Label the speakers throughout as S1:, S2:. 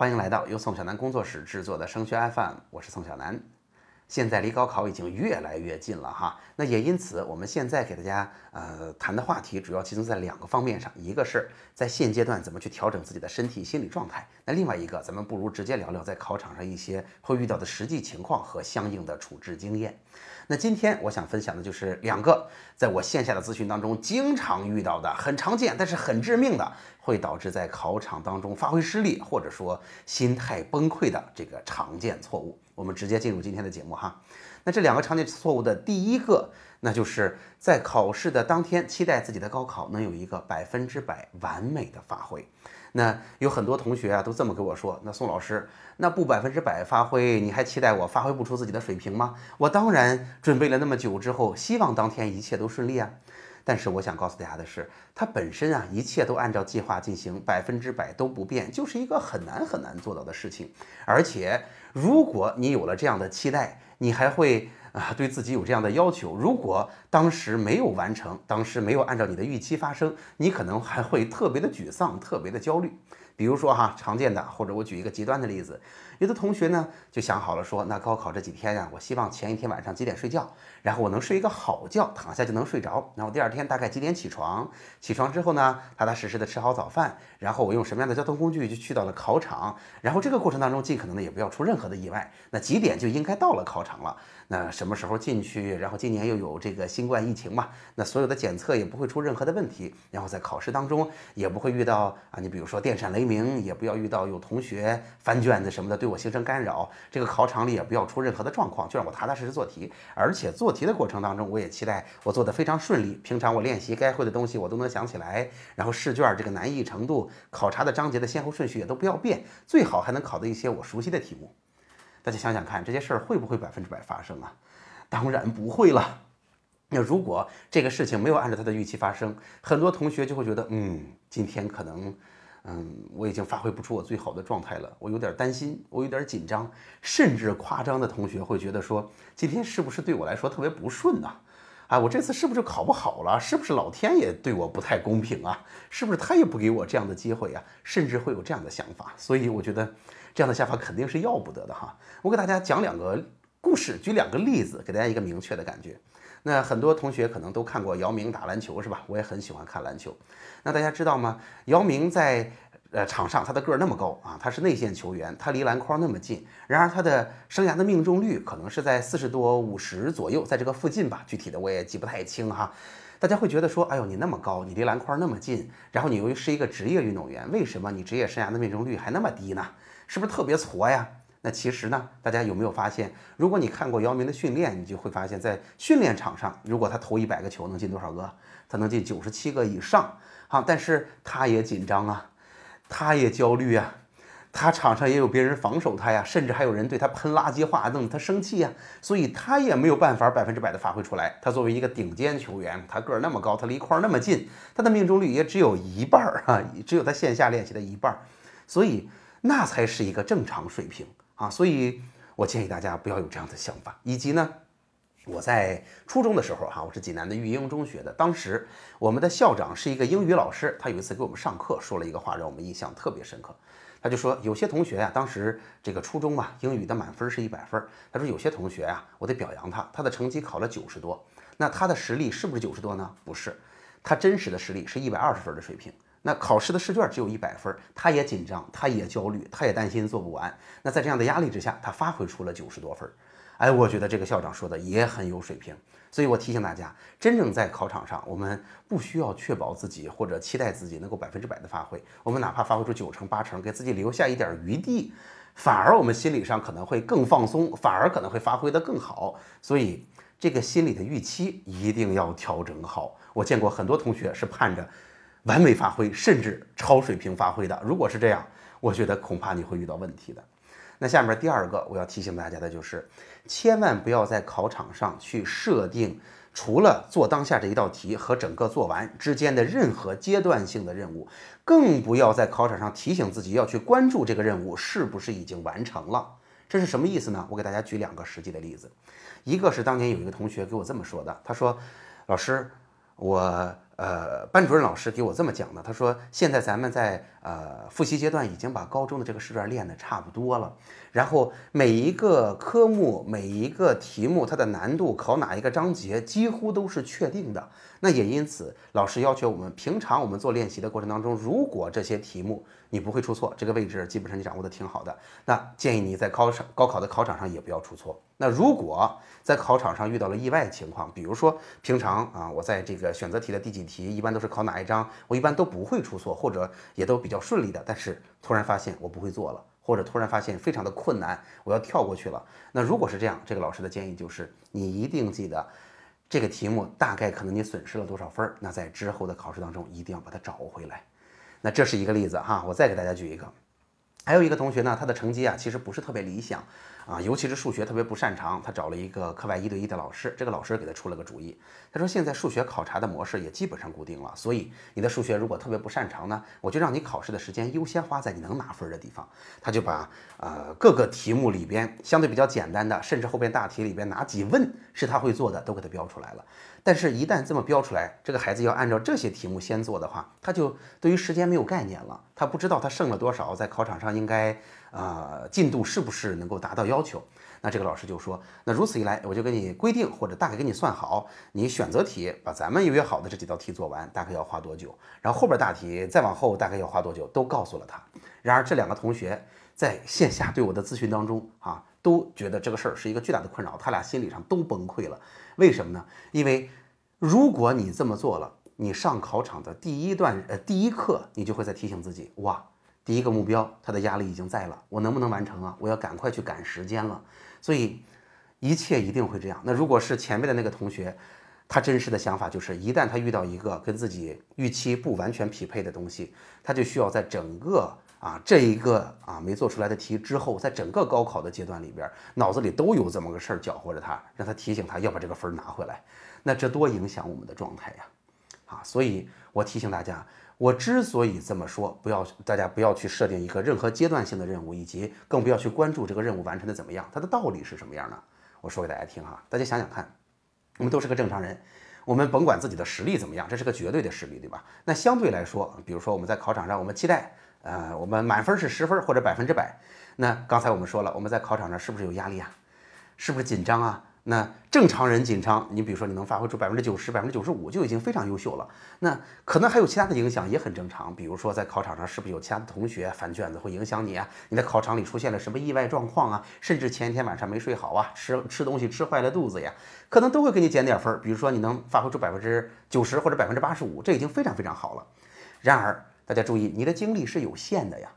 S1: 欢迎来到由宋小南工作室制作的升学 FM，我是宋小南。现在离高考已经越来越近了哈，那也因此，我们现在给大家呃谈的话题主要集中在两个方面上，一个是在现阶段怎么去调整自己的身体心理状态，那另外一个，咱们不如直接聊聊在考场上一些会遇到的实际情况和相应的处置经验。那今天我想分享的就是两个在我线下的咨询当中经常遇到的、很常见但是很致命的，会导致在考场当中发挥失利或者说心态崩溃的这个常见错误。我们直接进入今天的节目哈。那这两个常见错误的第一个，那就是在考试的当天期待自己的高考能有一个百分之百完美的发挥。那有很多同学啊都这么跟我说，那宋老师，那不百分之百发挥，你还期待我发挥不出自己的水平吗？我当然准备了那么久之后，希望当天一切都顺利啊。但是我想告诉大家的是，它本身啊，一切都按照计划进行，百分之百都不变，就是一个很难很难做到的事情。而且，如果你有了这样的期待，你还会啊对自己有这样的要求。如果当时没有完成，当时没有按照你的预期发生，你可能还会特别的沮丧，特别的焦虑。比如说哈，常见的，或者我举一个极端的例子。有的同学呢就想好了说，那高考这几天呀，我希望前一天晚上几点睡觉，然后我能睡一个好觉，躺下就能睡着。然后第二天大概几点起床？起床之后呢，踏踏实实的吃好早饭，然后我用什么样的交通工具就去到了考场。然后这个过程当中，尽可能的也不要出任何的意外。那几点就应该到了考场了？那什么时候进去？然后今年又有这个新冠疫情嘛，那所有的检测也不会出任何的问题。然后在考试当中也不会遇到啊，你比如说电闪雷鸣，也不要遇到有同学翻卷子什么的对。我形成干扰，这个考场里也不要出任何的状况，就让我踏踏实实做题。而且做题的过程当中，我也期待我做的非常顺利。平常我练习该会的东西，我都能想起来。然后试卷这个难易程度、考察的章节的先后顺序也都不要变，最好还能考到一些我熟悉的题目。大家想想看，这些事儿会不会百分之百发生啊？当然不会了。那如果这个事情没有按照他的预期发生，很多同学就会觉得，嗯，今天可能。嗯，我已经发挥不出我最好的状态了，我有点担心，我有点紧张，甚至夸张的同学会觉得说，今天是不是对我来说特别不顺呢？啊，我这次是不是考不好了？是不是老天爷对我不太公平啊？是不是他也不给我这样的机会啊？甚至会有这样的想法，所以我觉得这样的想法肯定是要不得的哈。我给大家讲两个故事，举两个例子，给大家一个明确的感觉。那很多同学可能都看过姚明打篮球是吧？我也很喜欢看篮球。那大家知道吗？姚明在呃场上，他的个儿那么高啊，他是内线球员，他离篮筐那么近。然而他的生涯的命中率可能是在四十多、五十左右，在这个附近吧。具体的我也记不太清哈。大家会觉得说，哎呦，你那么高，你离篮筐那么近，然后你又是一个职业运动员，为什么你职业生涯的命中率还那么低呢？是不是特别挫呀？那其实呢，大家有没有发现，如果你看过姚明的训练，你就会发现，在训练场上，如果他投一百个球能进多少个？他能进九十七个以上。好，但是他也紧张啊，他也焦虑啊，他场上也有别人防守他呀，甚至还有人对他喷垃圾话，弄得他生气呀，所以他也没有办法百分之百的发挥出来。他作为一个顶尖球员，他个儿那么高，他离筐那么近，他的命中率也只有一半儿啊，只有他线下练习的一半儿，所以那才是一个正常水平。啊，所以我建议大家不要有这样的想法。以及呢，我在初中的时候，哈，我是济南的育英中学的。当时我们的校长是一个英语老师，他有一次给我们上课，说了一个话，让我们印象特别深刻。他就说，有些同学呀，当时这个初中嘛，英语的满分是一百分。他说有些同学啊，我得表扬他，他的成绩考了九十多。那他的实力是不是九十多呢？不是，他真实的实力是一百二十分的水平。那考试的试卷只有一百分，他也紧张，他也焦虑，他也担心做不完。那在这样的压力之下，他发挥出了九十多分。哎，我觉得这个校长说的也很有水平。所以我提醒大家，真正在考场上，我们不需要确保自己或者期待自己能够百分之百的发挥。我们哪怕发挥出九成八成，给自己留下一点余地，反而我们心理上可能会更放松，反而可能会发挥得更好。所以这个心理的预期一定要调整好。我见过很多同学是盼着。完美发挥，甚至超水平发挥的，如果是这样，我觉得恐怕你会遇到问题的。那下面第二个我要提醒大家的就是，千万不要在考场上去设定除了做当下这一道题和整个做完之间的任何阶段性的任务，更不要在考场上提醒自己要去关注这个任务是不是已经完成了。这是什么意思呢？我给大家举两个实际的例子，一个是当年有一个同学给我这么说的，他说：“老师，我。”呃，班主任老师给我这么讲的，他说现在咱们在呃，复习阶段已经把高中的这个试卷练得差不多了，然后每一个科目、每一个题目，它的难度考哪一个章节，几乎都是确定的。那也因此，老师要求我们平常我们做练习的过程当中，如果这些题目你不会出错，这个位置基本上你掌握的挺好的，那建议你在考场高考的考场上也不要出错。那如果在考场上遇到了意外情况，比如说平常啊，我在这个选择题的第几题，一般都是考哪一章，我一般都不会出错，或者也都比比较顺利的。但是突然发现我不会做了，或者突然发现非常的困难，我要跳过去了。那如果是这样，这个老师的建议就是，你一定记得这个题目大概可能你损失了多少分儿，那在之后的考试当中一定要把它找回来。那这是一个例子哈，我再给大家举一个，还有一个同学呢，他的成绩啊其实不是特别理想。啊，尤其是数学特别不擅长，他找了一个课外一对一的老师，这个老师给他出了个主意，他说现在数学考察的模式也基本上固定了，所以你的数学如果特别不擅长呢，我就让你考试的时间优先花在你能拿分的地方。他就把呃各个题目里边相对比较简单的，甚至后边大题里边哪几问是他会做的，都给他标出来了。但是，一旦这么标出来，这个孩子要按照这些题目先做的话，他就对于时间没有概念了，他不知道他剩了多少，在考场上应该。啊，进度是不是能够达到要求？那这个老师就说，那如此一来，我就给你规定或者大概给你算好，你选择题把咱们预约好的这几道题做完，大概要花多久？然后后边大题再往后大概要花多久，都告诉了他。然而这两个同学在线下对我的咨询当中啊，都觉得这个事儿是一个巨大的困扰，他俩心理上都崩溃了。为什么呢？因为如果你这么做了，你上考场的第一段呃第一课，你就会在提醒自己，哇。第一个目标，他的压力已经在了，我能不能完成啊？我要赶快去赶时间了，所以一切一定会这样。那如果是前面的那个同学，他真实的想法就是，一旦他遇到一个跟自己预期不完全匹配的东西，他就需要在整个啊这一个啊没做出来的题之后，在整个高考的阶段里边，脑子里都有这么个事儿搅和着他，让他提醒他要把这个分拿回来，那这多影响我们的状态呀！啊，所以我提醒大家。我之所以这么说，不要大家不要去设定一个任何阶段性的任务，以及更不要去关注这个任务完成的怎么样，它的道理是什么样呢？我说给大家听哈，大家想想看，我们都是个正常人，我们甭管自己的实力怎么样，这是个绝对的实力，对吧？那相对来说，比如说我们在考场上，我们期待，呃，我们满分是十分或者百分之百，那刚才我们说了，我们在考场上是不是有压力啊？是不是紧张啊？那正常人紧张，你比如说你能发挥出百分之九十、百分之九十五就已经非常优秀了。那可能还有其他的影响也很正常，比如说在考场上是不是有其他的同学翻卷子会影响你啊？你在考场里出现了什么意外状况啊？甚至前一天晚上没睡好啊，吃吃东西吃坏了肚子呀，可能都会给你减点分。比如说你能发挥出百分之九十或者百分之八十五，这已经非常非常好了。然而大家注意，你的精力是有限的呀。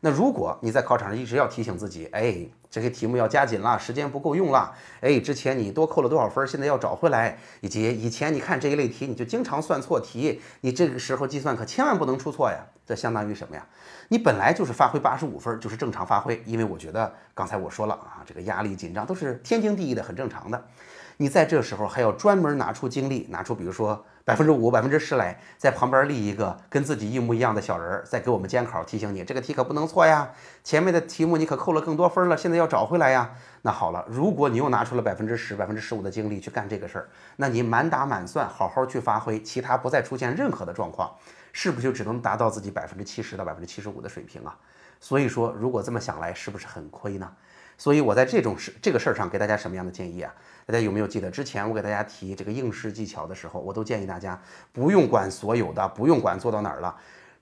S1: 那如果你在考场上一直要提醒自己，哎，这些题目要加紧了，时间不够用了，哎，之前你多扣了多少分，现在要找回来，以及以前你看这一类题你就经常算错题，你这个时候计算可千万不能出错呀。这相当于什么呀？你本来就是发挥八十五分，就是正常发挥，因为我觉得刚才我说了啊，这个压力紧张都是天经地义的，很正常的。你在这时候还要专门拿出精力，拿出比如说。百分之五、百分之十来，在旁边立一个跟自己一模一样的小人儿，在给我们监考，提醒你这个题可不能错呀。前面的题目你可扣了更多分了，现在要找回来呀。那好了，如果你又拿出了百分之十、百分之十五的精力去干这个事儿，那你满打满算好好去发挥，其他不再出现任何的状况，是不是就只能达到自己百分之七十到百分之七十五的水平啊？所以说，如果这么想来，是不是很亏呢？所以我在这种事这个事儿上给大家什么样的建议啊？大家有没有记得之前我给大家提这个应试技巧的时候，我都建议大家不用管所有的，不用管做到哪儿了，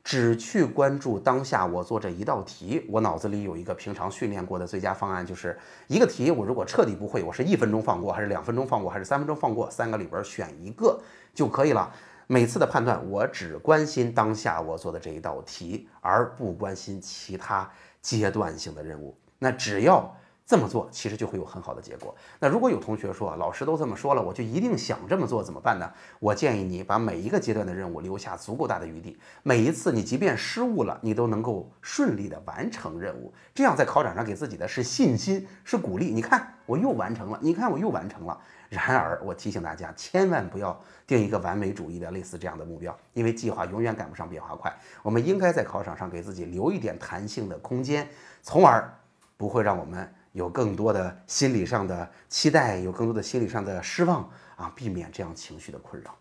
S1: 只去关注当下我做这一道题，我脑子里有一个平常训练过的最佳方案，就是一个题我如果彻底不会，我是一分钟放过，还是两分钟放过，还是三分钟放过，三个里边选一个就可以了。每次的判断我只关心当下我做的这一道题，而不关心其他阶段性的任务。那只要。这么做其实就会有很好的结果。那如果有同学说老师都这么说了，我就一定想这么做，怎么办呢？我建议你把每一个阶段的任务留下足够大的余地，每一次你即便失误了，你都能够顺利的完成任务。这样在考场上给自己的是信心，是鼓励。你看我又完成了，你看我又完成了。然而我提醒大家，千万不要定一个完美主义的类似这样的目标，因为计划永远赶不上变化快。我们应该在考场上给自己留一点弹性的空间，从而不会让我们。有更多的心理上的期待，有更多的心理上的失望啊，避免这样情绪的困扰。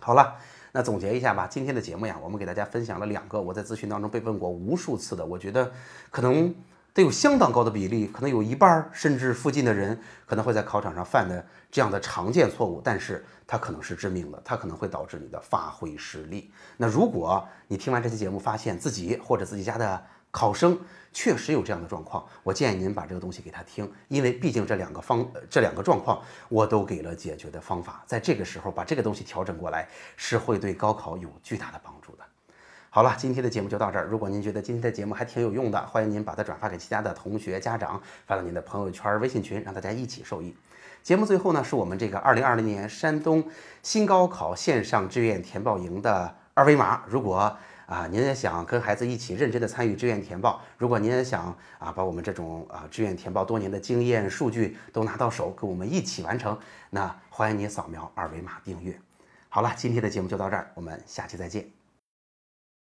S1: 好了。那总结一下吧，今天的节目呀，我们给大家分享了两个我在咨询当中被问过无数次的，我觉得可能得有相当高的比例，可能有一半甚至附近的人可能会在考场上犯的这样的常见错误，但是它可能是致命的，它可能会导致你的发挥失利。那如果你听完这期节目，发现自己或者自己家的考生确实有这样的状况，我建议您把这个东西给他听，因为毕竟这两个方这两个状况我都给了解决的方法，在这个时候把这个东西调整过来，是会对高考有巨大的帮助的。好了，今天的节目就到这儿。如果您觉得今天的节目还挺有用的，欢迎您把它转发给其他的同学、家长，发到您的朋友圈、微信群，让大家一起受益。节目最后呢，是我们这个二零二零年山东新高考线上志愿填报营的二维码。如果啊，您也想跟孩子一起认真的参与志愿填报？如果您也想啊，把我们这种啊志愿填报多年的经验数据都拿到手，跟我们一起完成，那欢迎您扫描二维码订阅。好了，今天的节目就到这儿，我们下期再见。